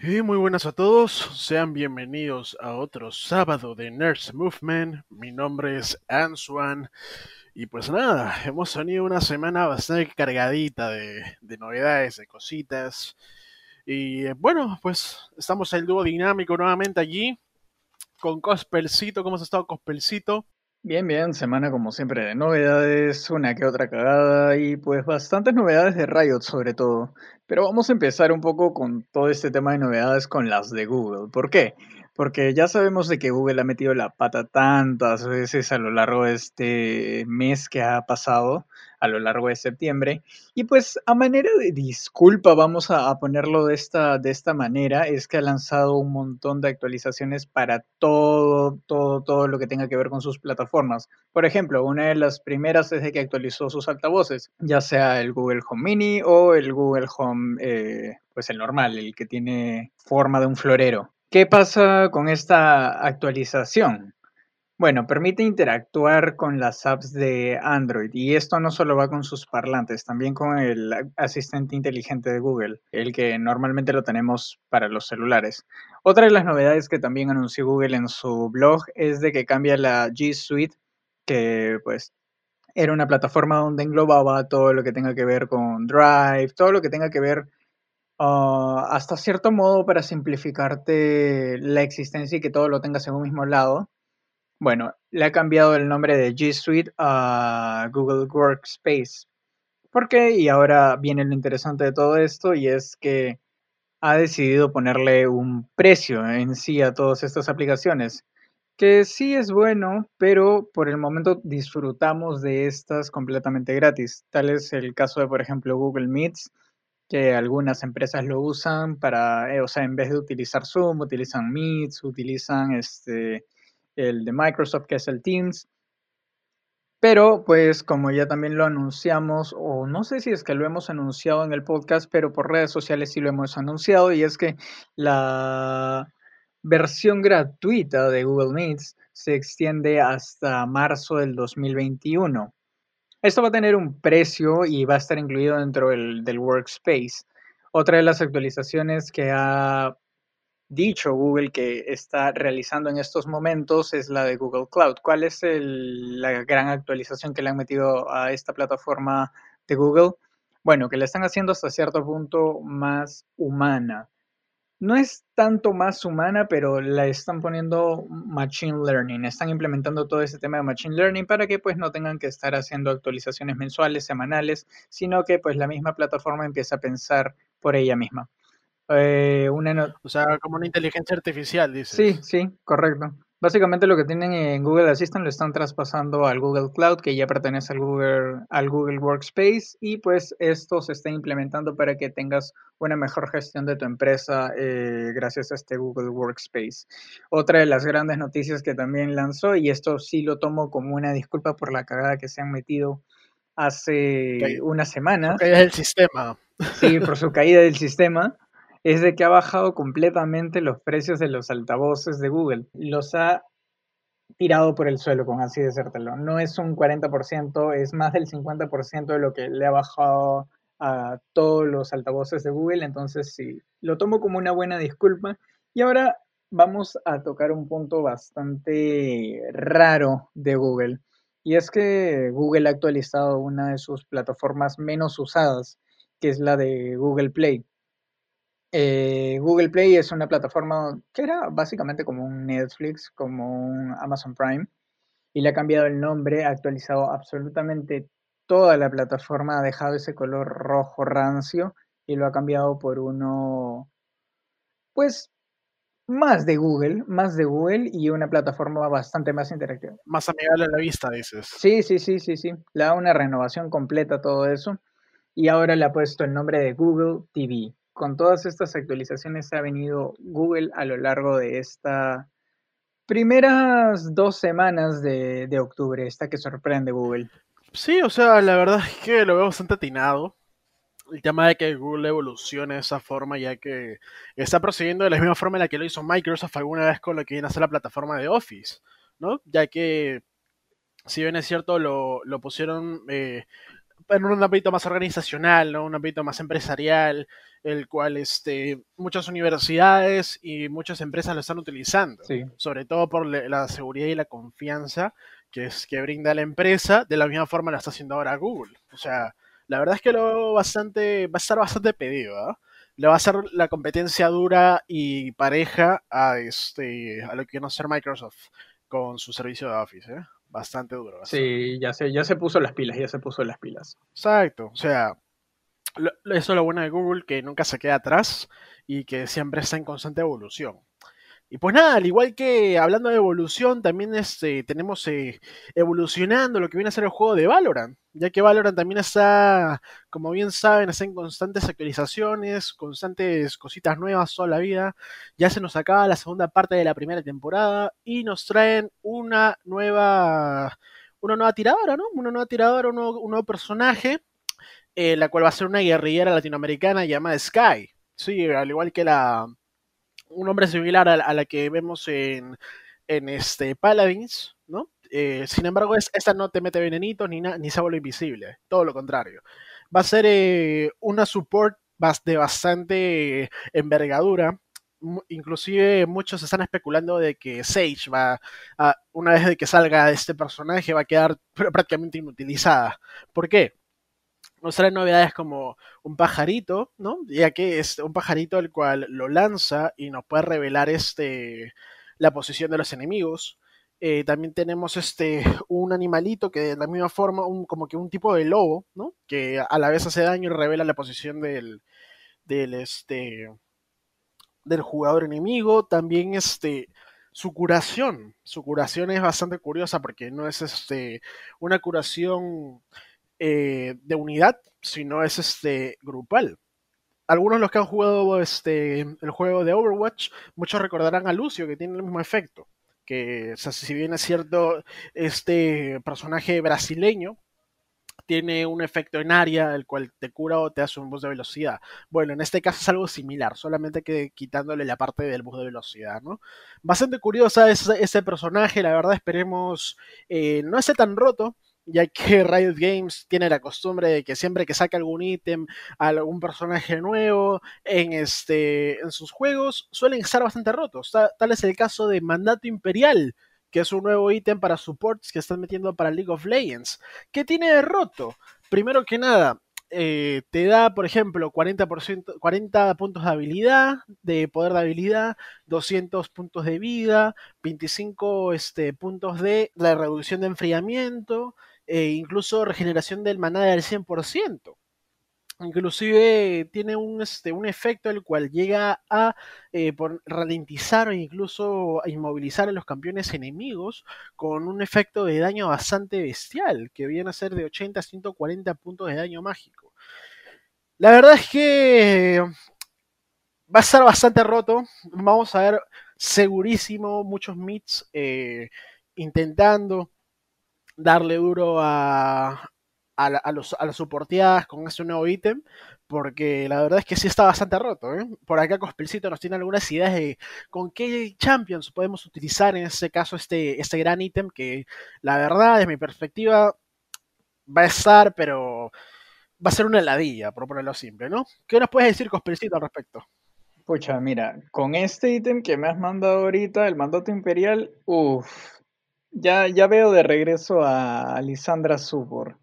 Y muy buenas a todos, sean bienvenidos a otro sábado de Nerds Movement. Mi nombre es Answan y pues nada, hemos tenido una semana bastante cargadita de, novedades, de cositas. Y bueno, pues estamos el dúo dinámico nuevamente allí con Cospelcito. ¿Cómo has estado, Cospelcito? Bien, bien, semana como siempre de novedades, una que otra cagada y pues bastantes novedades de Riot sobre todo. Pero vamos a empezar un poco con todo este tema de novedades con las de Google. ¿Por qué? Porque ya sabemos de que Google ha metido la pata tantas veces a lo largo de este mes que ha pasado a lo largo de septiembre. Y pues a manera de disculpa, vamos a, ponerlo de esta, de esta manera, es que ha lanzado un montón de actualizaciones para todo, todo, todo lo que tenga que ver con sus plataformas. Por ejemplo, una de las primeras es de que actualizó sus altavoces, ya sea el Google Home Mini o el Google Home, eh, pues el normal, el que tiene forma de un florero. ¿Qué pasa con esta actualización? Bueno, permite interactuar con las apps de Android y esto no solo va con sus parlantes, también con el asistente inteligente de Google, el que normalmente lo tenemos para los celulares. Otra de las novedades que también anunció Google en su blog es de que cambia la G Suite, que pues era una plataforma donde englobaba todo lo que tenga que ver con Drive, todo lo que tenga que ver ah, hasta cierto modo para simplificarte la existencia y que todo lo tengas en un mismo lado bueno, le ha cambiado el nombre de G Suite a Google Workspace. ¿Por qué? Y ahora viene lo interesante de todo esto y es que ha decidido ponerle un precio en sí a todas estas aplicaciones, que sí es bueno, pero por el momento disfrutamos de estas completamente gratis. Tal es el caso de, por ejemplo, Google Meets, que algunas empresas lo usan para, eh, o sea, en vez de utilizar Zoom, utilizan Meets, utilizan este el de Microsoft, que es el Teams. Pero, pues, como ya también lo anunciamos, o no sé si es que lo hemos anunciado en el podcast, pero por redes sociales sí lo hemos anunciado, y es que la versión gratuita de Google Meets se extiende hasta marzo del 2021. Esto va a tener un precio y va a estar incluido dentro del, del Workspace. Otra de las actualizaciones que ha dicho Google que está realizando en estos momentos es la de Google Cloud. ¿Cuál es la gran actualización que le han metido a esta plataforma de Google? Bueno, que la están haciendo hasta cierto punto más humana. No es tanto más humana, pero la están poniendo machine learning. Están implementando todo ese tema de machine learning para que pues no tengan que estar haciendo actualizaciones mensuales, semanales, sino que pues la misma plataforma empieza a pensar por ella misma. Eh, una O sea, como una inteligencia artificial, dice. Sí, sí, correcto. Básicamente lo que tienen en Google Assistant lo están traspasando al Google Cloud, que ya pertenece al Google, al Google Workspace, y pues esto se está implementando para que tengas una mejor gestión de tu empresa eh, gracias a este Google Workspace. Otra de las grandes noticias que también lanzó, y esto sí lo tomo como una disculpa por la cagada que se han metido hace una semana. Por caída del sistema. Sí, por su caída del sistema es de que ha bajado completamente los precios de los altavoces de Google. Los ha tirado por el suelo, con así decírtelo. No es un 40%, es más del 50% de lo que le ha bajado a todos los altavoces de Google. Entonces, sí, lo tomo como una buena disculpa. Y ahora vamos a tocar un punto bastante raro de Google. Y es que Google ha actualizado una de sus plataformas menos usadas, que es la de Google Play. Eh, Google Play es una plataforma que era básicamente como un Netflix, como un Amazon Prime, y le ha cambiado el nombre, ha actualizado absolutamente toda la plataforma, ha dejado ese color rojo rancio y lo ha cambiado por uno, pues, más de Google, más de Google y una plataforma bastante más interactiva. Más amigable a la vista, dices. Sí, sí, sí, sí, sí. Le da una renovación completa a todo eso. Y ahora le ha puesto el nombre de Google TV con todas estas actualizaciones ha venido Google a lo largo de estas primeras dos semanas de, octubre, esta que sorprende Google. Sí, o sea, la verdad es que lo veo bastante atinado. El tema de que Google evolucione de esa forma, ya que está procediendo de la misma forma en la que lo hizo Microsoft alguna vez con lo que viene a ser la plataforma de Office, ¿no? Ya que, si bien es cierto, lo, pusieron eh, en un ámbito más organizacional, ¿no? Un ámbito más empresarial, el cual este, muchas universidades y muchas empresas lo están utilizando, sobre todo por la seguridad y la confianza que es que brinda la empresa, de la misma forma la está haciendo ahora Google. O sea, la verdad es que lo bastante, va a estar bastante pedido, ¿ah? Le va a ser la competencia dura y pareja a este a lo que no ser Microsoft con su servicio de Office, ¿eh? Bastante duro. Sí, ya se, ya se puso las pilas, ya se puso las pilas. Exacto, o sea, eso es lo bueno de Google, que nunca se queda atrás y que siempre está en constante evolución. Y pues nada, al igual que hablando de evolución, también este, tenemos eh, evolucionando lo que viene a ser el juego de Valorant, ya que Valorant también está, como bien saben, está en constantes actualizaciones, constantes cositas nuevas toda la vida. Ya se nos acaba la segunda parte de la primera temporada y nos traen una nueva, una nueva tiradora, ¿no? Una nueva tiradora, un nuevo, personaje, eh, la cual va a ser una guerrillera latinoamericana llamada Sky. Sí, al igual que la un nombre similar a, la que vemos en, en este Paladins, ¿no? Eh, sin embargo, esta no te mete venenitos ni, ni vuelve invisible, todo lo contrario. Va a ser eh, una support de bastante envergadura. Inclusive muchos están especulando de que Sage va, a, una vez de que salga este personaje, va a quedar prácticamente inutilizada. ¿Por qué? Nos trae novedades como un pajarito, ¿no? Ya que es un pajarito el cual lo lanza y nos puede revelar este, la posición de los enemigos. Eh, también tenemos este, un animalito que de la misma forma, un, como que un tipo de lobo, ¿no? Que a la vez hace daño y revela la posición del, del, este, del jugador enemigo. También este, su curación. Su curación es bastante curiosa porque no es este, una curación eh, de unidad, sino es este grupal. Algunos de los que han jugado este, el juego de Overwatch, muchos recordarán a Lucio, que tiene el mismo efecto. Que, si bien es cierto, este personaje brasileño tiene un efecto en área, el cual te cura o te hace un boost de velocidad. Bueno, en este caso es algo similar, solamente que quitándole la parte del boost de velocidad, ¿no? Bastante curiosa ese, ese personaje, la verdad esperemos eh, no esté tan roto, ya que Riot Games tiene la costumbre de que siempre que saca algún ítem, algún personaje nuevo en, este, en sus juegos, suelen estar bastante rotos. Tal es el caso de Mandato Imperial, que es un nuevo ítem para supports que están metiendo para League of Legends. ¿Qué tiene de roto? Primero que nada, eh, te da, por ejemplo, 40%, 40 puntos de habilidad, de poder de habilidad, 200 puntos de vida, 25 este, puntos de la reducción de enfriamiento, e incluso regeneración del maná del 100%. Inclusive tiene un, este, un efecto el cual llega a eh, ralentizar o incluso a inmovilizar a los campeones enemigos con un efecto de daño bastante bestial, que viene a ser de 80 a 140 puntos de daño mágico. La verdad es que va a estar bastante roto. Vamos a ver segurísimo muchos mids eh, intentando darle duro a, a, los, a las con este nuevo ítem, porque la verdad es que sí está bastante roto. ¿eh? Por acá Cospelcito nos tiene algunas ideas de con qué champions podemos utilizar en este caso este, este gran ítem, que la verdad, desde mi perspectiva, va a estar, pero va a ser una heladilla, por ponerlo simple, ¿no? ¿Qué nos puedes decir, Cospelcito, al respecto? Pucha, mira, con este ítem que me has mandado ahorita, el mandato imperial, uff, ya, ya veo de regreso a Lisandra Subor.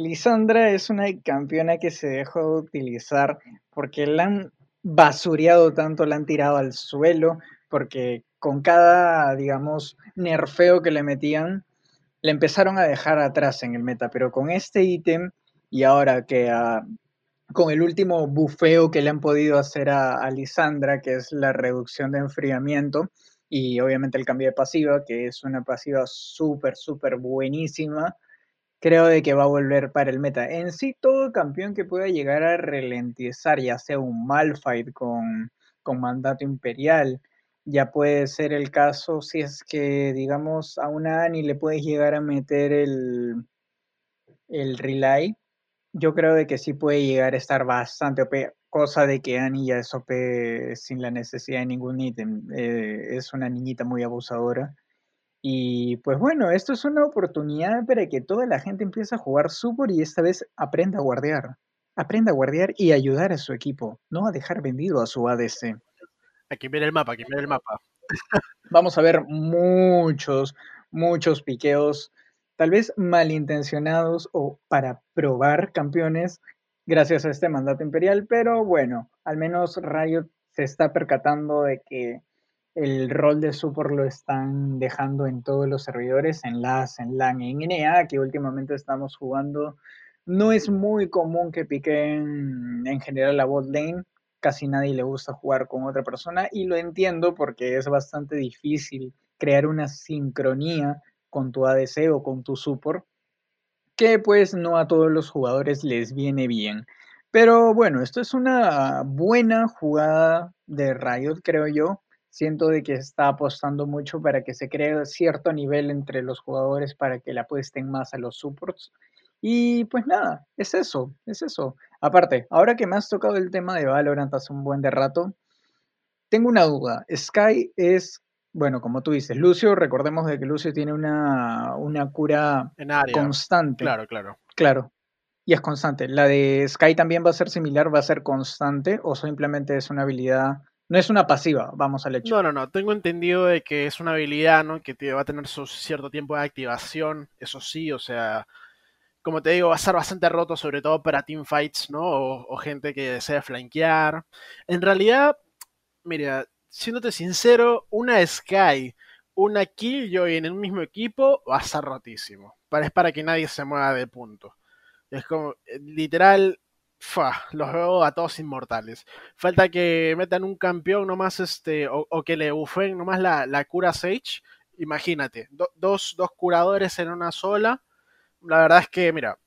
Lisandra es una campeona que se dejó de utilizar porque la han basureado tanto, la han tirado al suelo, porque con cada, digamos, nerfeo que le metían, le empezaron a dejar atrás en el meta. Pero con este ítem, y ahora que con el último bufeo que le han podido hacer a, a Lisandra, que es la reducción de enfriamiento, y obviamente el cambio de pasiva, que es una pasiva súper, súper buenísima, creo de que va a volver para el meta. En sí, todo campeón que pueda llegar a ralentizar, ya sea un Malfight con, con mandato imperial, ya puede ser el caso si es que, digamos, a una Ani le puedes llegar a meter el, el relay. Yo creo de que sí puede llegar a estar bastante OP cosa de que Annie ya es OP sin la necesidad de ningún ítem. Eh, es una niñita muy abusadora. Y pues bueno, esto es una oportunidad para que toda la gente empiece a jugar Super y esta vez aprenda a guardiar. Aprenda a guardiar y ayudar a su equipo, no a dejar vendido a su ADC. Aquí viene el mapa, aquí viene el mapa. Vamos a ver muchos, muchos piqueos, tal vez malintencionados o para probar campeones gracias a este mandato imperial, pero bueno, al menos Riot se está percatando de que el rol de support lo están dejando en todos los servidores, en LAS, en LAN, en NA, que últimamente estamos jugando. No es muy común que piquen en general la bot lane, casi nadie le gusta jugar con otra persona y lo entiendo porque es bastante difícil crear una sincronía con tu ADC o con tu support, que pues no a todos los jugadores les viene bien. Pero bueno, esto es una buena jugada de Riot, creo yo. Siento de que está apostando mucho para que se cree cierto nivel entre los jugadores para que le apuesten más a los supports. Y pues nada, es eso, es eso. Aparte, ahora que me has tocado el tema de Valorant hace un buen de rato, tengo una duda. Sky es, bueno, como tú dices, Lucio, recordemos de que Lucio tiene una, una cura En área. constante. Claro, claro. Claro. Y es constante. ¿La de Sky también va a ser similar? ¿Va a ser constante? ¿O simplemente es una habilidad? No es una pasiva, vamos al hecho. No, no, no. Tengo entendido de que es una habilidad, ¿no? Que te- va a tener su cierto tiempo de activación. Eso sí, o sea, como te digo, va a ser bastante roto, sobre todo para teamfights, ¿no? O, o gente que desea flanquear. En realidad, mira, siéndote sincero, una Sky, una Killjoy en el mismo equipo va a ser rotísimo. Para, es para que nadie se mueva de punto. Es como, eh, literal, fa, los veo a todos inmortales. Falta que metan un campeón nomás, este, o, que le bufen nomás la, la cura Sage. Imagínate, do- dos, dos curadores en una sola. La verdad es que, mira,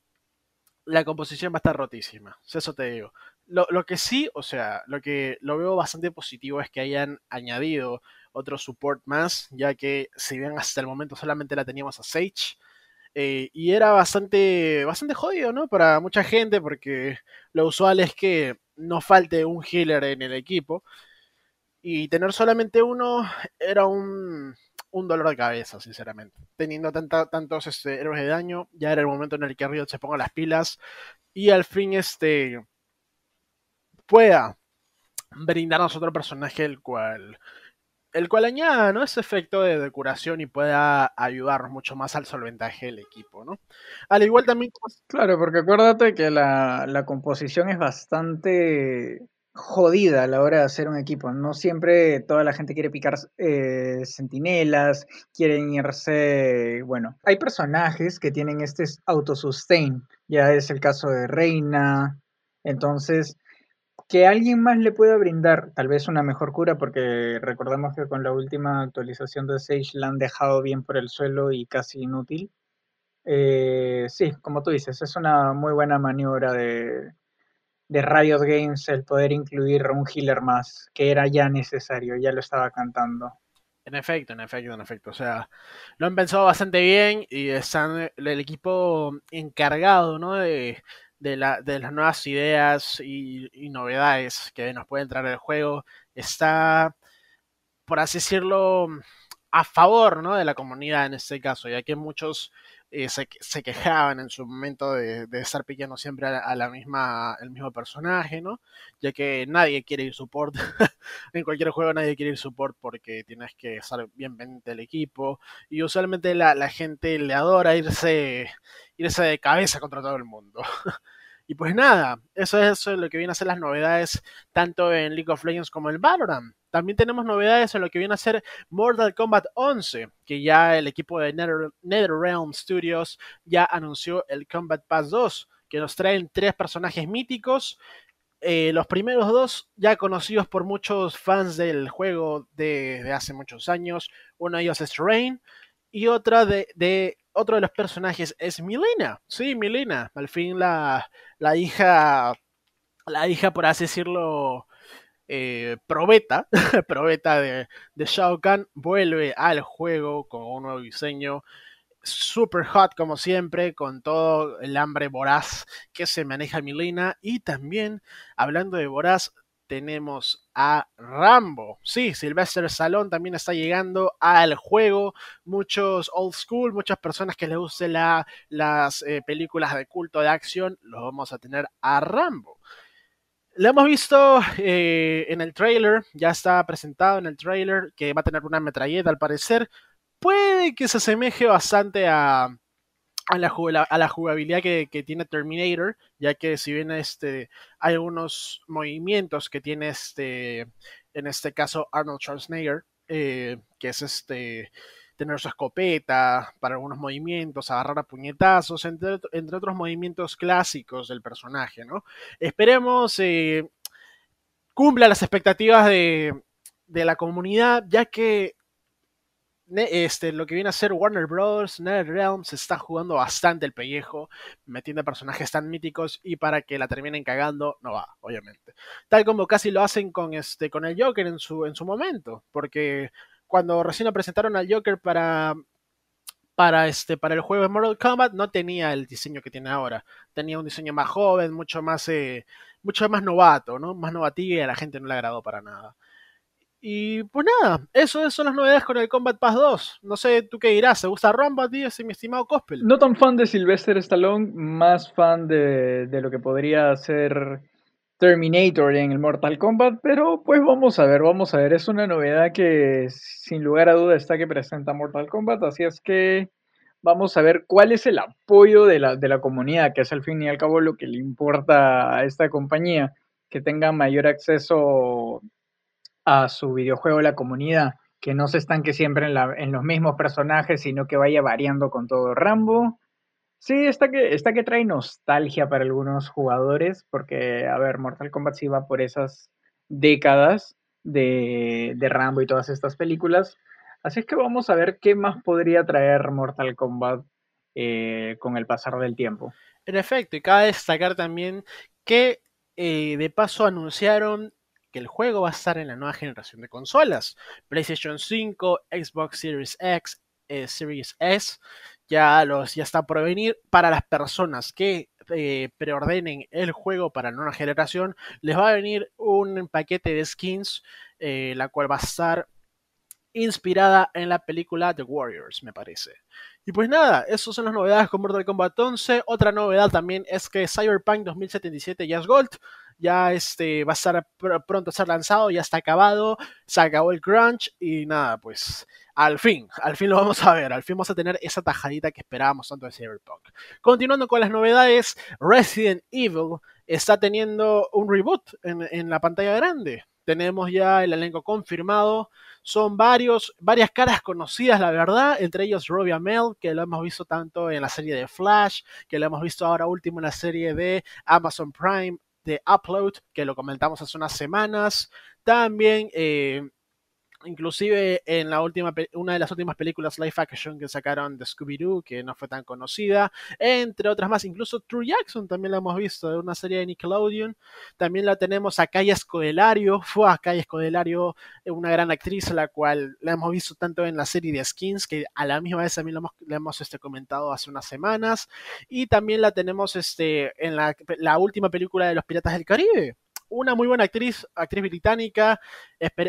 la composición va a estar rotísima. Eso te digo. Lo, lo que sí, o sea, lo que lo veo bastante positivo es que hayan añadido otro support más, ya que si bien hasta el momento solamente la teníamos a Sage, eh, y era bastante, bastante jodido, ¿no? Para mucha gente, porque lo usual es que no falte un healer en el equipo. Y tener solamente uno era un, un dolor de cabeza, sinceramente. Teniendo tantos este, héroes de daño, ya era el momento en el que Riot se ponga las pilas y al fin este pueda brindarnos otro personaje el cual el cual añada ¿no? ese efecto de, de curación y pueda ayudarnos mucho más al solventaje del equipo, ¿no? Al igual también Claro, porque acuérdate que la, la composición es bastante jodida a la hora de hacer un equipo. No siempre toda la gente quiere picar eh, centinelas, quieren irse... Bueno, hay personajes que tienen este autosustain. Ya es el caso de Reina. Entonces, que alguien más le pueda brindar tal vez una mejor cura, porque recordemos que con la última actualización de Sage la han dejado bien por el suelo y casi inútil. Eh, sí, como tú dices, es una muy buena maniobra de, de Riot Games el poder incluir un healer más, que era ya necesario, ya lo estaba cantando. En efecto, en efecto, en efecto. O sea, lo han pensado bastante bien y están el equipo encargado, ¿no? De, de, la, de las nuevas ideas y, y novedades que nos pueden traer el juego. Está, por así decirlo, a favor, ¿no? De la comunidad en este caso, ya que muchos eh, se, quejaban en su momento de, estar pillando siempre a, la misma, el mismo personaje, ¿no? Ya que nadie quiere ir support. en cualquier juego nadie quiere ir support porque tienes que estar bien pendiente del equipo. Y usualmente la, gente le adora irse, irse de cabeza contra todo el mundo. Y pues nada, eso es, lo que viene a ser las novedades tanto en League of Legends como en Valorant. También tenemos novedades en lo que viene a ser Mortal Kombat 11, que ya el equipo de Nether, NetherRealm Studios ya anunció el Combat Pass 2, que nos traen tres personajes míticos. Eh, los primeros dos ya conocidos por muchos fans del juego de, de hace muchos años. Uno de ellos es Rain y otra de, de otro de los personajes es Milena. Sí, Milena. Al fin la, la hija, la hija, por así decirlo, eh, probeta, probeta de, de Shao Kahn, vuelve al juego con un nuevo diseño. Super hot como siempre, con todo el hambre voraz que se maneja Milena. Y también, hablando de voraz, tenemos a Rambo. Sí, Sylvester Stallone también está llegando al juego. Muchos old school, muchas personas que les gusten las eh, películas de culto de acción, los vamos a tener a Rambo. Lo hemos visto eh, en el trailer, ya está presentado en el trailer que va a tener una metralleta al parecer. Puede que se asemeje bastante a, a la, jugabilidad que, tiene Terminator, ya que si bien este, hay algunos movimientos que tiene este, en este caso Arnold Schwarzenegger, eh, que es este tener su escopeta para algunos movimientos, agarrar a puñetazos, entre, entre otros movimientos clásicos del personaje, ¿no? Esperemos eh, cumpla las expectativas de, de la comunidad, ya que este, lo que viene a ser Warner Bros., NetherRealm, se está jugando bastante el pellejo, metiendo personajes tan míticos y para que la terminen cagando, no va, obviamente. Tal como casi lo hacen con, este, con el Joker en su, en su momento, porque cuando recién lo presentaron al Joker para, para, este, para el juego de Mortal Kombat, no tenía el diseño que tiene ahora. Tenía un diseño más joven, mucho más, eh, mucho más novato, ¿no? Más novativo y a la gente no le agradó para nada. Y pues nada, eso, son las novedades con el Combat Pass 2. No sé, ¿tú qué dirás? ¿Te gusta Romba, tío, mi estimado Cospel? No tan fan de Sylvester Stallone, más fan de, de lo que podría ser Terminator en el Mortal Kombat, pero pues vamos a ver, vamos a ver. Es una novedad que sin lugar a duda está que presenta Mortal Kombat, así es que vamos a ver cuál es el apoyo de la, de la comunidad, que es al fin y al cabo lo que le importa a esta compañía, que tenga mayor acceso a su videojuego la comunidad, que no se estanque siempre en, en los mismos personajes, sino que vaya variando con todo Rambo. Sí, está que, que trae nostalgia para algunos jugadores, porque, a ver, Mortal Kombat sí va por esas décadas de, de Rambo y todas estas películas. Así es que vamos a ver qué más podría traer Mortal Kombat eh, con el pasar del tiempo. En efecto, y cabe destacar también que eh, de paso anunciaron que el juego va a estar en la nueva generación de consolas. PlayStation 5, Xbox Series X, eh, Series S, ya, los, ya está por venir. Para las personas que eh, preordenen el juego para la nueva generación, les va a venir un paquete de skins, eh, la cual va a estar inspirada en la película The Warriors, me parece. Y pues nada, esas son las novedades con Mortal Kombat 11. Otra novedad también es que Cyberpunk 2077 ya es Gold ya este, va a estar pronto a ser lanzado, ya está acabado, se acabó el crunch y nada, pues al fin, al fin lo vamos a ver, al fin vamos a tener esa tajadita que esperábamos tanto de Cyberpunk. Continuando con las novedades, Resident Evil está teniendo un reboot en, la pantalla grande. Tenemos ya el elenco confirmado. Son varios, varias caras conocidas, la verdad. Entre ellos Robbie Amell, que lo hemos visto tanto en la serie de Flash, que lo hemos visto ahora último en la serie de Amazon Prime, de Upload, que lo comentamos hace unas semanas. También eh, inclusive en la última, una de las últimas películas live action que sacaron de Scooby-Doo, que no fue tan conocida, entre otras más, incluso True Jackson también la hemos visto, de una serie de Nickelodeon, también la tenemos a Kaya Scodelario, fue a Kaya Scodelario, eh, una gran actriz, la cual la hemos visto tanto en la serie de Skins, que a la misma vez también la hemos, hemos este, comentado hace unas semanas, y también la tenemos este, en la, la última película de Los Piratas del Caribe, una muy buena actriz, actriz británica.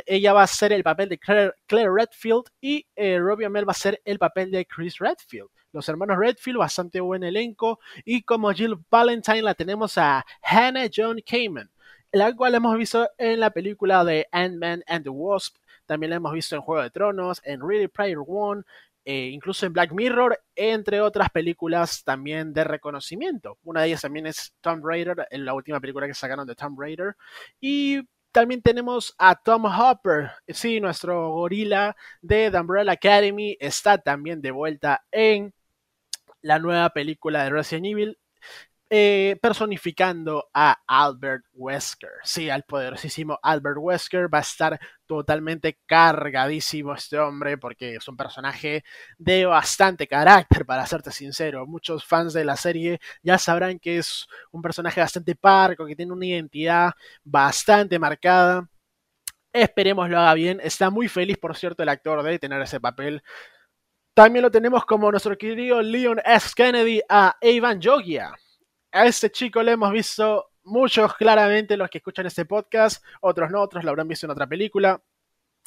Ella va a ser el papel de Claire, Redfield y eh, Robbie Amell va a ser el papel de Chris Redfield. Los hermanos Redfield, bastante buen elenco. Y como Jill Valentine la tenemos a Hannah John Kamen, la cual hemos visto en la película de Ant-Man and the Wasp. También la hemos visto en Juego de Tronos, en Ready Player One, eh, incluso en Black Mirror, entre otras películas también de reconocimiento. Una de ellas también es Tomb Raider, en la última película que sacaron de Tomb Raider. Y también tenemos a Tom Hopper, sí, nuestro gorila de The Umbrella Academy, está también de vuelta en la nueva película de Resident Evil eh, personificando a Albert Wesker. Sí, al poderosísimo Albert Wesker va a estar totalmente cargadísimo este hombre porque es un personaje de bastante carácter, para serte sincero. Muchos fans de la serie ya sabrán que es un personaje bastante parco, que tiene una identidad bastante marcada. Esperemos lo haga bien. Está muy feliz, por cierto, el actor de tener ese papel. También lo tenemos como nuestro querido Leon S. Kennedy a Evan Jogia a este chico le hemos visto muchos claramente los que escuchan este podcast, otros no, otros lo habrán visto en otra película.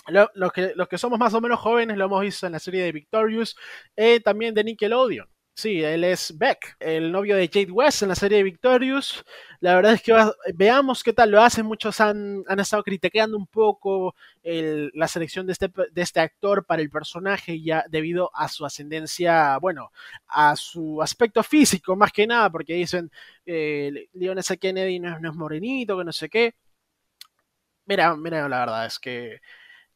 los, que, los que somos más o menos jóvenes lo hemos visto en la serie de Victorious, eh, también de Nickelodeon. Sí, él es Beck, el novio de Jade West en la serie Victorious. La verdad es que veamos qué tal lo hace. Muchos han, estado criticando un poco la selección de este, de este actor para el personaje ya debido a su ascendencia, bueno, a su aspecto físico más que nada, porque dicen, eh, Leon S. Kennedy no es, morenito, que no sé qué. Mira, mira, la verdad es que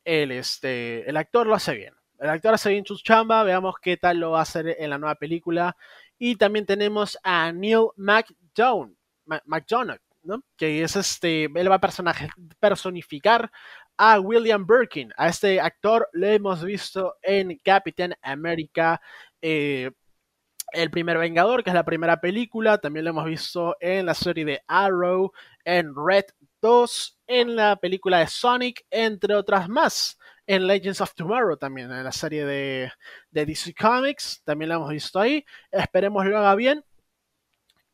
él, este, el actor lo hace bien el actor hace bien su chamba, veamos qué tal lo va a hacer en la nueva película. Y también tenemos a Neil McDonough, ¿no? que es este, él va a personificar a William Birkin. A este actor lo hemos visto en Captain America, eh, El primer Vengador, que es la primera película. También lo hemos visto en la serie de Arrow, en Red 2, en la película de Sonic, entre otras más en Legends of Tomorrow también, en la serie de, DC Comics, también la hemos visto ahí. Esperemos lo haga bien.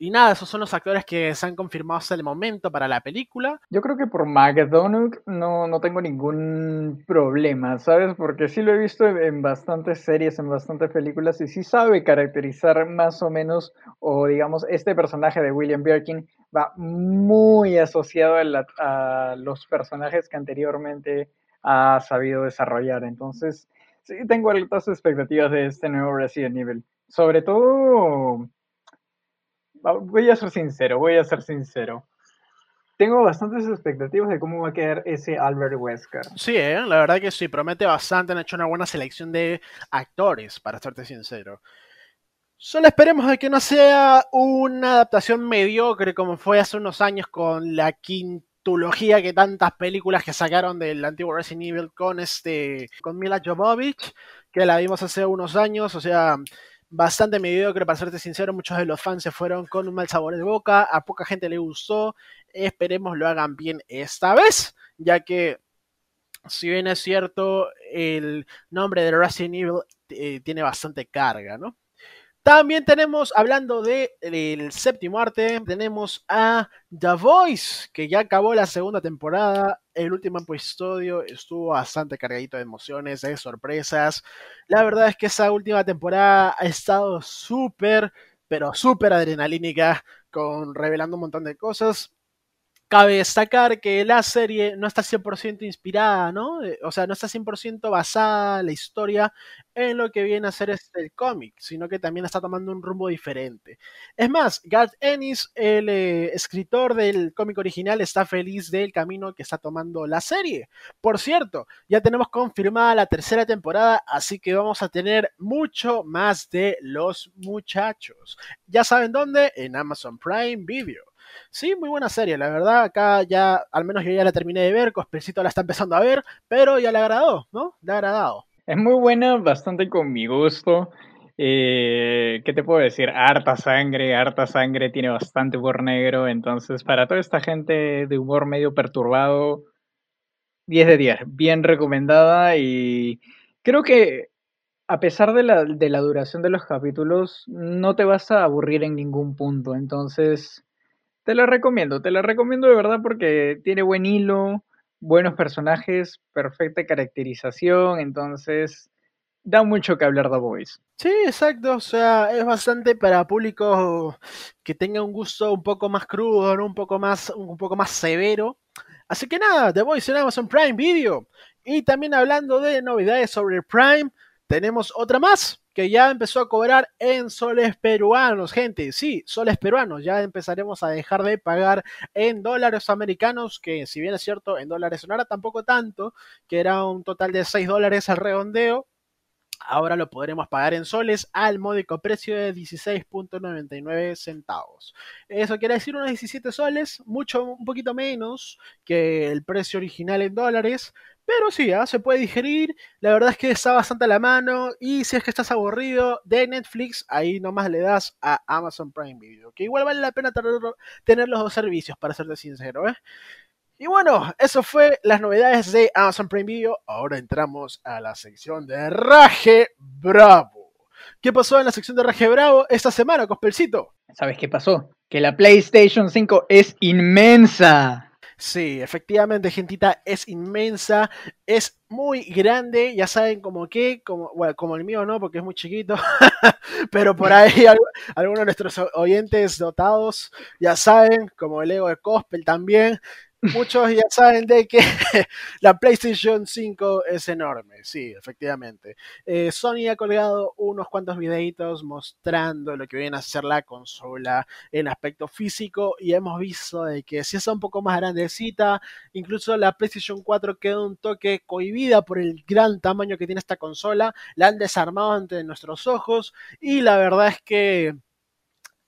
Y nada, esos son los actores que se han confirmado hasta el momento para la película. Yo creo que por McDonald's no, no tengo ningún problema, ¿sabes? Porque sí lo he visto en bastantes series, en bastantes películas, y sí sabe caracterizar más o menos, o digamos, este personaje de William Birkin va muy asociado a los personajes que anteriormente ha sabido desarrollar. Entonces, sí tengo altas expectativas de este nuevo Resident Evil. Sobre todo, voy a ser sincero, voy a ser sincero. Tengo bastantes expectativas de cómo va a quedar ese Albert Wesker. Sí, ¿eh? la verdad que sí, promete bastante. Han hecho una buena selección de actores, para serte sincero. Solo esperemos de que no sea una adaptación mediocre como fue hace unos años con la quinta que tantas películas que sacaron del antiguo Resident Evil con este con Mila Jovovich, que la vimos hace unos años, o sea, bastante mediocre, para serte sincero, muchos de los fans se fueron con un mal sabor de boca, a poca gente le gustó, esperemos lo hagan bien esta vez, ya que si bien es cierto, el nombre de Resident Evil eh, tiene bastante carga, ¿no? También tenemos, hablando del séptimo arte, tenemos a The Voice, que ya acabó la segunda temporada. El último episodio estuvo bastante cargadito de emociones, de sorpresas. La verdad es que esa última temporada ha estado súper, pero súper adrenalínica, con revelando un montón de cosas. Cabe destacar que la serie no está 100% inspirada, ¿no? Eh, o sea, no está 100% basada la historia en lo que viene a ser este cómic, sino que también está tomando un rumbo diferente. Es más, Garth Ennis, el eh, escritor del cómic original, está feliz del camino que está tomando la serie. Por cierto, ya tenemos confirmada la tercera temporada, así que vamos a tener mucho más de los muchachos. Ya saben dónde, en Amazon Prime Video. Sí, muy buena serie, la verdad, acá ya, al menos yo ya la terminé de ver, Cospercito la está empezando a ver, pero ya le agradó, ¿no? Le ha agradado. Es muy buena, bastante con mi gusto. Eh, ¿Qué te puedo decir? Harta sangre, harta sangre, tiene bastante humor negro, entonces para toda esta gente de humor medio perturbado, 10 de 10, bien recomendada y creo que a pesar de la, de la duración de los capítulos, no te vas a aburrir en ningún punto, entonces te la recomiendo, te la recomiendo de verdad porque tiene buen hilo, buenos personajes, perfecta caracterización, entonces da mucho que hablar The Voice. Sí, exacto, o sea, es bastante para público que tenga un gusto un poco más crudo, un poco más un poco más severo. Así que nada, The Voice en Amazon Prime Video. Y también hablando de novedades sobre Prime, tenemos otra más que ya empezó a cobrar en soles peruanos, gente. Sí, soles peruanos. Ya empezaremos a dejar de pagar en dólares americanos, que si bien es cierto, en dólares no era tampoco tanto, que era un total de 6 dólares al redondeo. Ahora lo podremos pagar en soles al módico precio de 16.99 centavos. Eso quiere decir unos 17 soles, mucho, un poquito menos que el precio original en dólares, pero sí, ¿ah? se puede digerir. La verdad es que está bastante a la mano. Y si es que estás aburrido de Netflix, ahí nomás le das a Amazon Prime Video. Que igual vale la pena tener, los dos servicios, para serte sincero. ¿eh? Y bueno, eso fue las novedades de Amazon Prime Video. Ahora entramos a la sección de Raje Bravo. ¿Qué pasó en la sección de Raje Bravo esta semana, Cospelcito? ¿Sabes qué pasó? Que la PlayStation 5 es inmensa. Sí, efectivamente, gentita, es inmensa, es muy grande, ya saben como que, como, bueno, como el mío no, porque es muy chiquito, pero por ahí algunos de nuestros oyentes dotados ya saben, como el ego de Cospel también, muchos ya saben de que la PlayStation 5 es enorme, sí, efectivamente. Eh, Sony ha colgado unos cuantos videitos mostrando lo que viene a ser la consola en aspecto físico y hemos visto de que si es un poco más grandecita, incluso la PlayStation 4 queda un toque cohibida por el gran tamaño que tiene esta consola, la han desarmado ante nuestros ojos y la verdad es que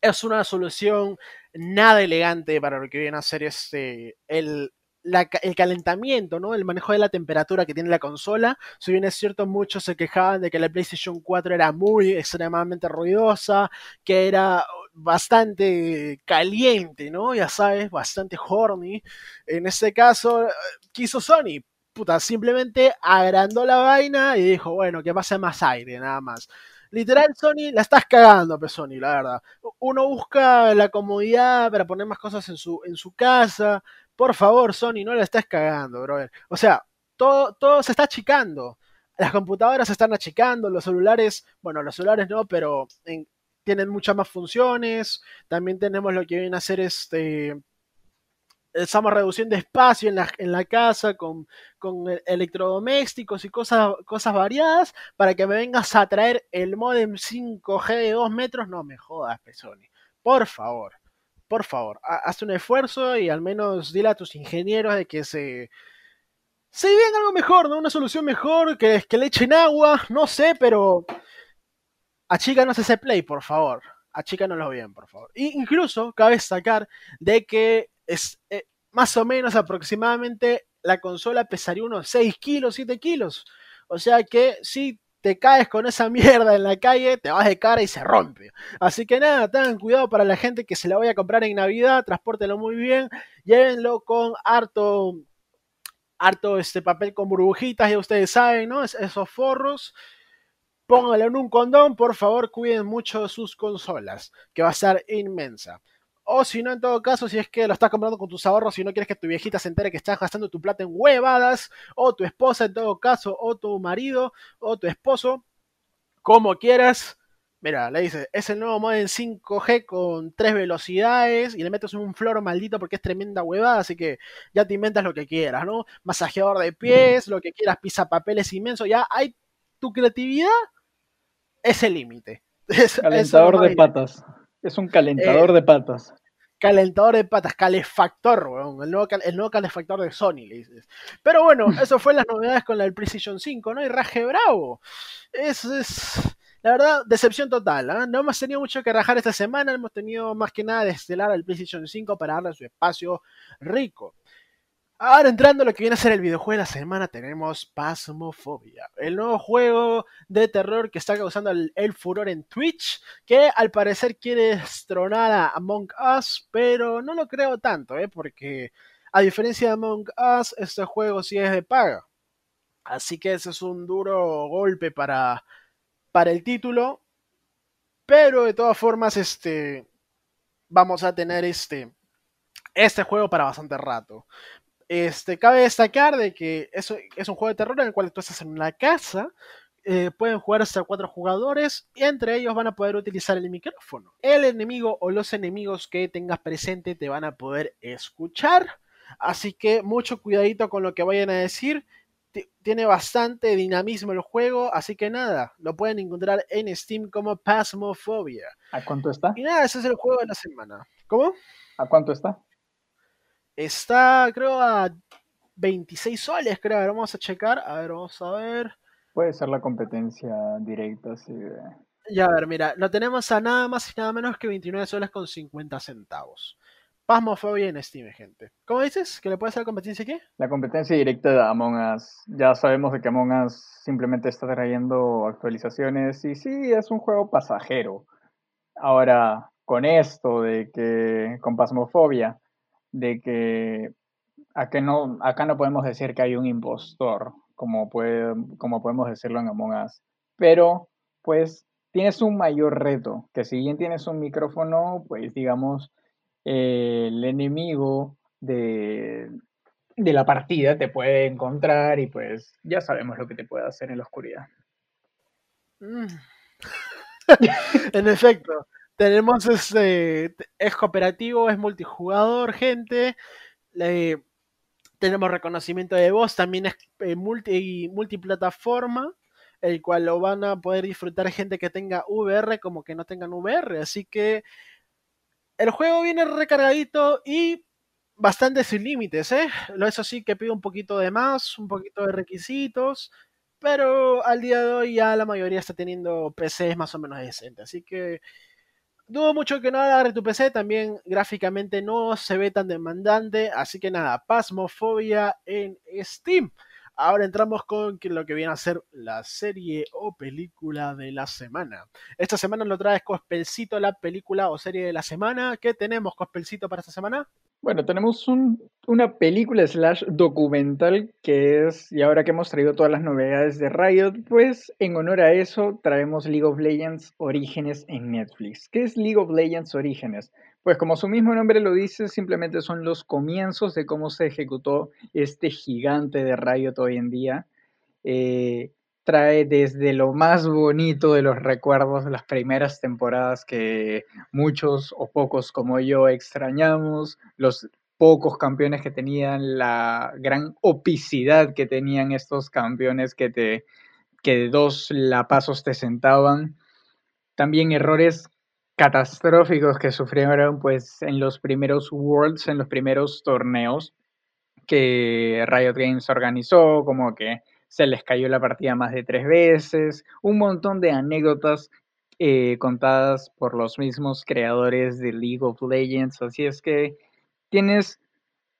es una solución nada elegante para lo que viene a ser este, el, el calentamiento, ¿no? El manejo de la temperatura que tiene la consola. Si bien es cierto, muchos se quejaban de que la PlayStation 4 era muy extremadamente ruidosa, que era bastante caliente, ¿no? Ya sabes, bastante horny. En este caso, eh, quiso Sony. Simplemente agrandó la vaina y dijo, bueno, que pase más aire, nada más. Literal, Sony, la estás cagando, pues Sony, la verdad. Uno busca la comodidad para poner más cosas en su, en su casa. Por favor, Sony, no la estás cagando, brother. O sea, todo, todo se está achicando. Las computadoras se están achicando, los celulares, bueno, los celulares no, pero tienen muchas más funciones. También tenemos lo que viene a ser este estamos reduciendo espacio en la, en la casa con, con, electrodomésticos y cosas, cosas variadas para que me vengas a traer el modem 5G de 2 metros. No me jodas, Pesoni. Por favor, por favor, haz un esfuerzo y al menos dile a tus ingenieros de que se... Se venga algo mejor, ¿no? Una solución mejor, que, que le echen agua, no sé, pero... Achícanos ese play, por favor. Achícanoslo bien, por favor. E incluso cabe destacar de que es eh, más o menos aproximadamente la consola pesaría unos 6 kilos, 7 kilos. O sea que si te caes con esa mierda en la calle, te vas de cara y se rompe. Así que nada, tengan cuidado para la gente que se la vaya a comprar en Navidad, transportenlo muy bien, llévenlo con harto, harto este papel con burbujitas, ya ustedes saben, ¿no? esos forros. Pónganlo en un condón, por favor, cuiden mucho sus consolas, que va a estar inmensa. O si no, en todo caso, si es que lo estás comprando con tus ahorros y no quieres que tu viejita se entere que estás gastando tu plata en huevadas, o tu esposa en todo caso, o tu marido, o tu esposo, como quieras. Mira, le dices, es el nuevo modem 5G con tres velocidades y le metes un floro maldito porque es tremenda huevada, así que ya te inventas lo que quieras, ¿no? Masajeador de pies, lo que quieras, pisa papeles inmenso, ya hay tu creatividad, es el límite. Calentador de patas. Es un calentador eh, de patas calentador de patas, calefactor, el, nuevo, el nuevo calefactor de Sony, le dices. Pero bueno, eso fue las novedades con la del PlayStation 5, ¿no? Y raje bravo. Es, es la verdad, decepción total. ¿eh? No hemos tenido mucho que rajar esta semana, hemos tenido más que nada de estelar al PlayStation 5 para darle su espacio rico. Ahora entrando a lo que viene a ser el videojuego de la semana, tenemos Pasmofobia, el nuevo juego de terror que está causando el, furor en Twitch, que al parecer quiere destronar a Among Us, pero no lo creo tanto, ¿eh? porque a diferencia de Among Us, este juego sí es de paga. Así que ese es un duro golpe para, para el título, pero de todas formas, este, vamos a tener este, este juego para bastante rato. Este, cabe destacar de que eso es un juego de terror en el cual tú estás en una casa, eh, pueden jugar hasta cuatro jugadores y entre ellos van a poder utilizar el micrófono. El enemigo o los enemigos que tengas presente te van a poder escuchar, así que mucho cuidadito con lo que vayan a decir. tiene bastante dinamismo el juego, así que nada, lo pueden encontrar en Steam como Pasmophobia. ¿A cuánto está? Y nada, ese es el juego de la semana. ¿Cómo? ¿A cuánto está? Está, creo, a 26 soles, creo. A ver, vamos a checar. A ver, vamos a ver. Puede ser la competencia directa, sí. Ya, a ver, mira, lo tenemos a nada más y nada menos que 29 soles con 50 centavos. Pasmofobia en Steam, gente. ¿Cómo dices? ¿Que le puede ser la competencia qué? La competencia directa de Among Us. Ya sabemos de que Among Us simplemente está trayendo actualizaciones y sí, es un juego pasajero. Ahora, con esto de que con Pasmofobia de que acá no, acá no podemos decir que hay un impostor, como, puede, como podemos decirlo en Among Us. Pero, pues, tienes un mayor reto, que si bien tienes un micrófono, pues digamos, eh, el enemigo de, de la partida te puede encontrar y pues ya sabemos lo que te puede hacer en la oscuridad. Mm. en efecto, tenemos este, es cooperativo, es multijugador, gente. tenemos reconocimiento de voz, también es eh, multi, multiplataforma, el cual lo van a poder disfrutar gente que tenga VR como que no tengan VR. Así que el juego viene recargadito y bastante sin límites, ¿eh? Eso sí que pide un poquito de más, un poquito de requisitos, pero al día de hoy ya la mayoría está teniendo PCs más o menos decentes, así que dudo mucho que no agarre tu PC, también gráficamente no se ve tan demandante, así que nada, Pasmofobia en Steam. Ahora entramos con lo que viene a ser la serie o película de la semana. Esta semana lo trae Cospelcito, la película o serie de la semana. ¿Qué tenemos, Cospelcito, para esta semana? Bueno, tenemos una película slash documental que es, y ahora que hemos traído todas las novedades de Riot, pues en honor a eso traemos League of Legends Orígenes en Netflix. ¿Qué es League of Legends Orígenes? Pues como su mismo nombre lo dice, simplemente son los comienzos de cómo se ejecutó este gigante de Riot hoy en día. Eh, trae desde lo más bonito de los recuerdos de las primeras temporadas que muchos o pocos como yo extrañamos, los pocos campeones que tenían, la gran opicidad que tenían estos campeones que te que dos lapazos te sentaban. También errores catastróficos que sufrieron pues en los primeros Worlds, en los primeros torneos que Riot Games organizó, como que se les cayó la partida más de tres veces, un montón de anécdotas eh, contadas por los mismos creadores de League of Legends, así es que tienes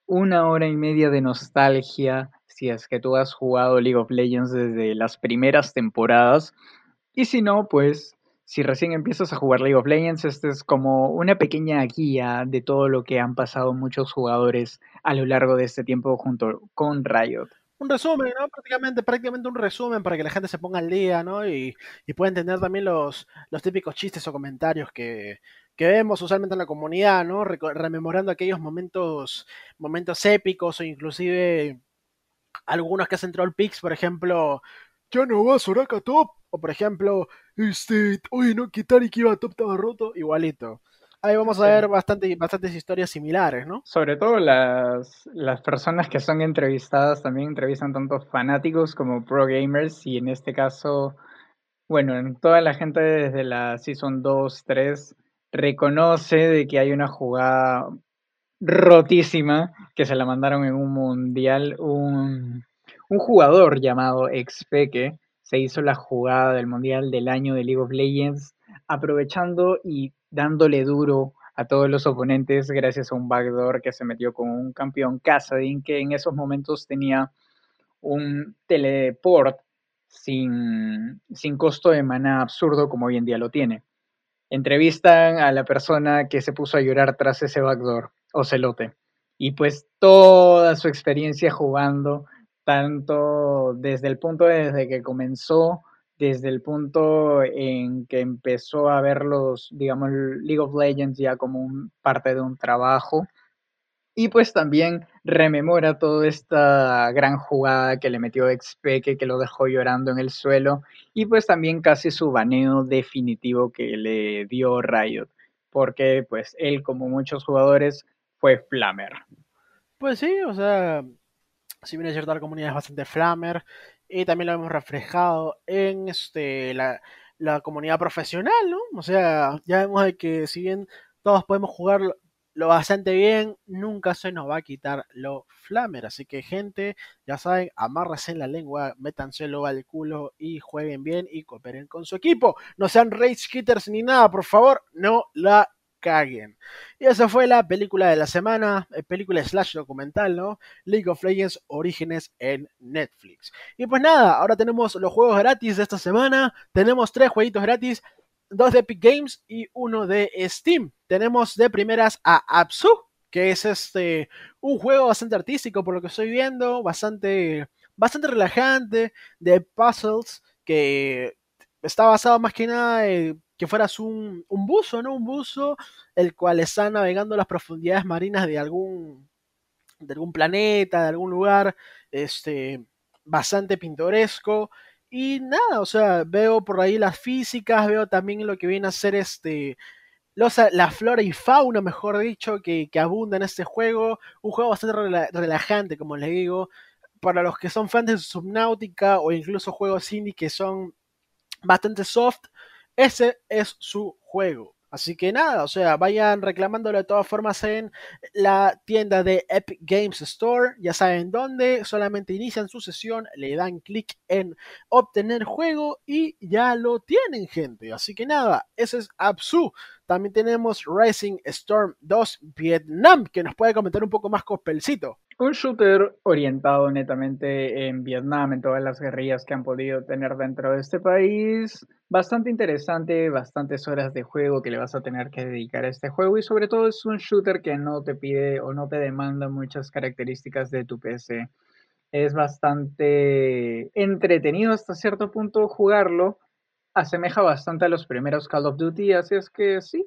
una hora y media de nostalgia si es que tú has jugado League of Legends desde las primeras temporadas, y si no, pues si recién empiezas a jugar League of Legends, este es como una pequeña guía de todo lo que han pasado muchos jugadores a lo largo de este tiempo junto con Riot un resumen, ¿no? Prácticamente, prácticamente un resumen para que la gente se ponga al día, ¿no? Y, y pueda entender también los, los típicos chistes o comentarios que, que vemos usualmente en la comunidad, ¿no? rememorando aquellos momentos, momentos épicos o inclusive algunos que hacen troll pics, por ejemplo, ya no va Soraka top, o por ejemplo, este, oye, no, quitar y que iba top estaba roto, igualito. Ahí vamos a ver bastante, bastantes historias similares, ¿no? Sobre todo las, las personas que son entrevistadas también entrevistan tanto fanáticos como pro gamers y en este caso, bueno, en toda la gente desde la Season 2, 3 reconoce de que hay una jugada rotísima que se la mandaron en un mundial, un, un jugador llamado Xpeke se hizo la jugada del mundial del año de League of Legends aprovechando y dándole duro a todos los oponentes gracias a un backdoor que se metió con un campeón Kassadin que en esos momentos tenía un teleport sin, sin costo de maná absurdo como hoy en día lo tiene. Entrevistan a la persona que se puso a llorar tras ese backdoor, Ocelote. Y pues toda su experiencia jugando, tanto desde el punto desde que comenzó desde el punto en que empezó a ver los, digamos, League of Legends ya como un, parte de un trabajo. Y pues también rememora toda esta gran jugada que le metió Xpeke, que lo dejó llorando en el suelo. Y pues también casi su baneo definitivo que le dio Riot. Porque pues él, como muchos jugadores, fue Flamer. Pues sí, o sea, si bien es cierto, la comunidad es bastante Flamer y también lo hemos reflejado en este, la, comunidad profesional, ¿no? O sea, ya vemos que si bien todos podemos jugar lo bastante bien, nunca se nos va a quitar lo flamer. Así que, gente, ya saben, amárrense en la lengua, métanselo al culo y jueguen bien y cooperen con su equipo. No sean rage quitters ni nada, por favor, no la Y esa fue la película de la semana, eh, película slash documental, ¿no? League of Legends Orígenes en Netflix. Y pues nada, ahora tenemos los juegos gratis de esta semana. Tenemos tres jueguitos gratis, dos de Epic Games y uno de Steam. Tenemos de primeras a Absu, que es este un juego bastante artístico por lo que estoy viendo, bastante bastante relajante de puzzles que está basado más que nada en que fueras un, buzo, ¿no? Un buzo el cual está navegando las profundidades marinas de algún, de algún planeta, de algún lugar, este, bastante pintoresco. Y nada, o sea, veo por ahí las físicas, veo también lo que viene a ser este, los, la flora y fauna, mejor dicho, que, abunda en este juego. Un juego bastante rela relajante, como les digo. Para los que son fans de Subnautica o incluso juegos indie que son bastante soft, ese es su juego. Así que nada, o sea, vayan reclamándolo de todas formas en la tienda de Epic Games Store. Ya saben dónde, solamente inician su sesión, le dan clic en obtener juego y ya lo tienen, gente. Así que nada, ese es Absu. También tenemos Rising Storm 2 Vietnam, que nos puede comentar un poco más Cospelcito. Un shooter orientado netamente en Vietnam, en todas las guerrillas que han podido tener dentro de este país. Bastante interesante, bastantes horas de juego que le vas a tener que dedicar a este juego y sobre todo es un shooter que no te pide o no te demanda muchas características de tu PC. Es bastante entretenido hasta cierto punto jugarlo asemeja bastante a los primeros Call of Duty, así es que sí,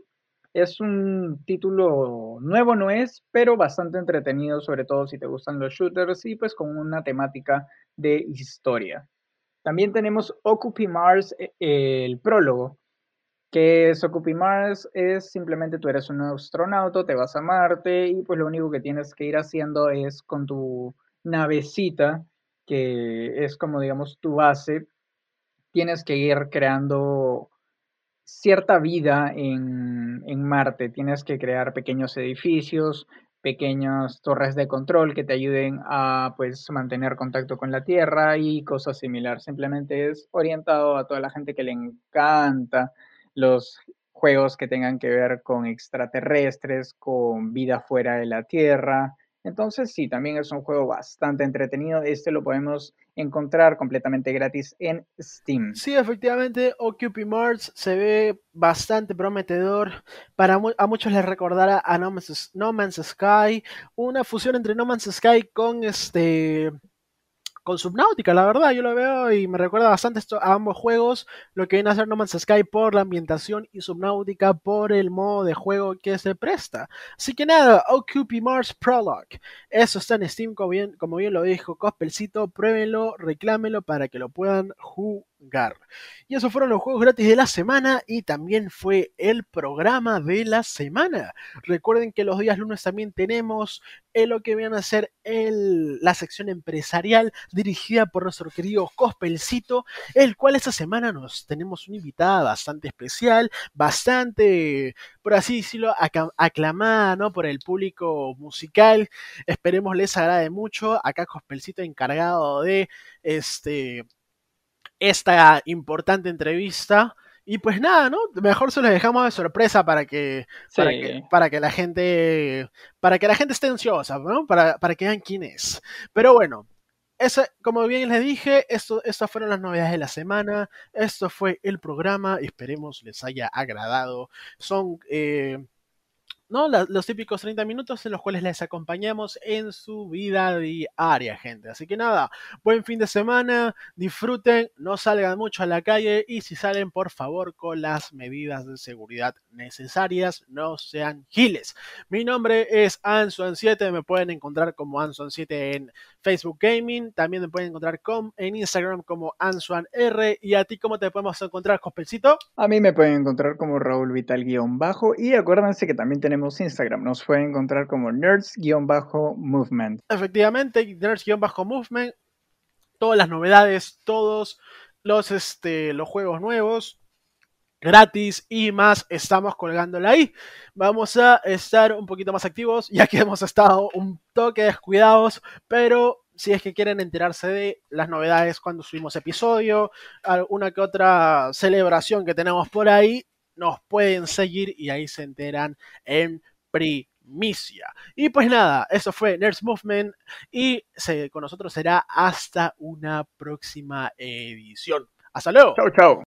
es un título nuevo, no es, pero bastante entretenido, sobre todo si te gustan los shooters y pues con una temática de historia. También tenemos Occupy Mars, eh, el prólogo, que es Occupy Mars, es simplemente tú eres un astronauta, te vas a Marte y pues lo único que tienes que ir haciendo es con tu navecita, que es como digamos tu base, tienes que ir creando cierta vida en, Marte. Tienes que crear pequeños edificios, pequeñas torres de control que te ayuden a pues mantener contacto con la Tierra y cosas similares. Simplemente es orientado a toda la gente que le encanta los juegos que tengan que ver con extraterrestres, con vida fuera de la Tierra, entonces sí, también es un juego bastante entretenido. Este lo podemos encontrar completamente gratis en Steam. Sí, efectivamente, Occupy Mars se ve bastante prometedor. Para a muchos les recordará a no Man's, no Man's Sky, una fusión entre No Man's Sky con este con Subnautica, la verdad, yo lo veo y me recuerda bastante esto, a ambos juegos, lo que viene a ser No Man's Sky por la ambientación y Subnautica por el modo de juego que se presta. Así que nada, Occupy Mars Prologue. Eso está en Steam, como bien, como bien lo dijo Cospelcito, pruébenlo, reclámenlo para que lo puedan jugar. Y esos fueron los juegos gratis de la semana y también fue el programa de la semana. Recuerden que los días lunes también tenemos lo que viene a ser la sección empresarial dirigida por nuestro querido Cospelcito, el cual esta semana nos tenemos una invitada bastante especial, bastante, por así decirlo, aclamada por el público musical. Esperemos les agrade mucho. Acá Cospelcito encargado de este esta importante entrevista. Y pues nada, ¿no? Mejor se los dejamos de sorpresa para que, para que, la gente, para que la gente esté ansiosa, ¿no? Para, para que vean quién es. Pero bueno, ese, como bien les dije, esto, estas fueron las novedades de la semana. Esto fue el programa. Esperemos les haya agradado. Son eh, los típicos 30 minutos en los cuales les acompañamos en su vida diaria, gente. Así que nada, buen fin de semana, disfruten, no salgan mucho a la calle y si salen, por favor, con las medidas de seguridad necesarias, no sean giles. Mi nombre es Ansuan7, me pueden encontrar como Ansuan7 en Facebook Gaming, también me pueden encontrar en Instagram como AnsuanR y a ti, ¿cómo te podemos encontrar, Cospelcito? A mí me pueden encontrar como Raúl Vital-bajo y acuérdense que también tenemos Instagram. Nos pueden encontrar como nerds-movement. Efectivamente, nerds-movement. Todas las novedades, todos los, este, los juegos nuevos gratis y más estamos colgándole ahí. Vamos a estar un poquito más activos ya que hemos estado un toque descuidados, pero si es que quieren enterarse de las novedades cuando subimos episodio, alguna que otra celebración que tenemos por ahí, nos pueden seguir y ahí se enteran en primicia. Y pues nada, eso fue Nerds Movement y con nosotros será hasta una próxima edición. Hasta luego. Chao, chao.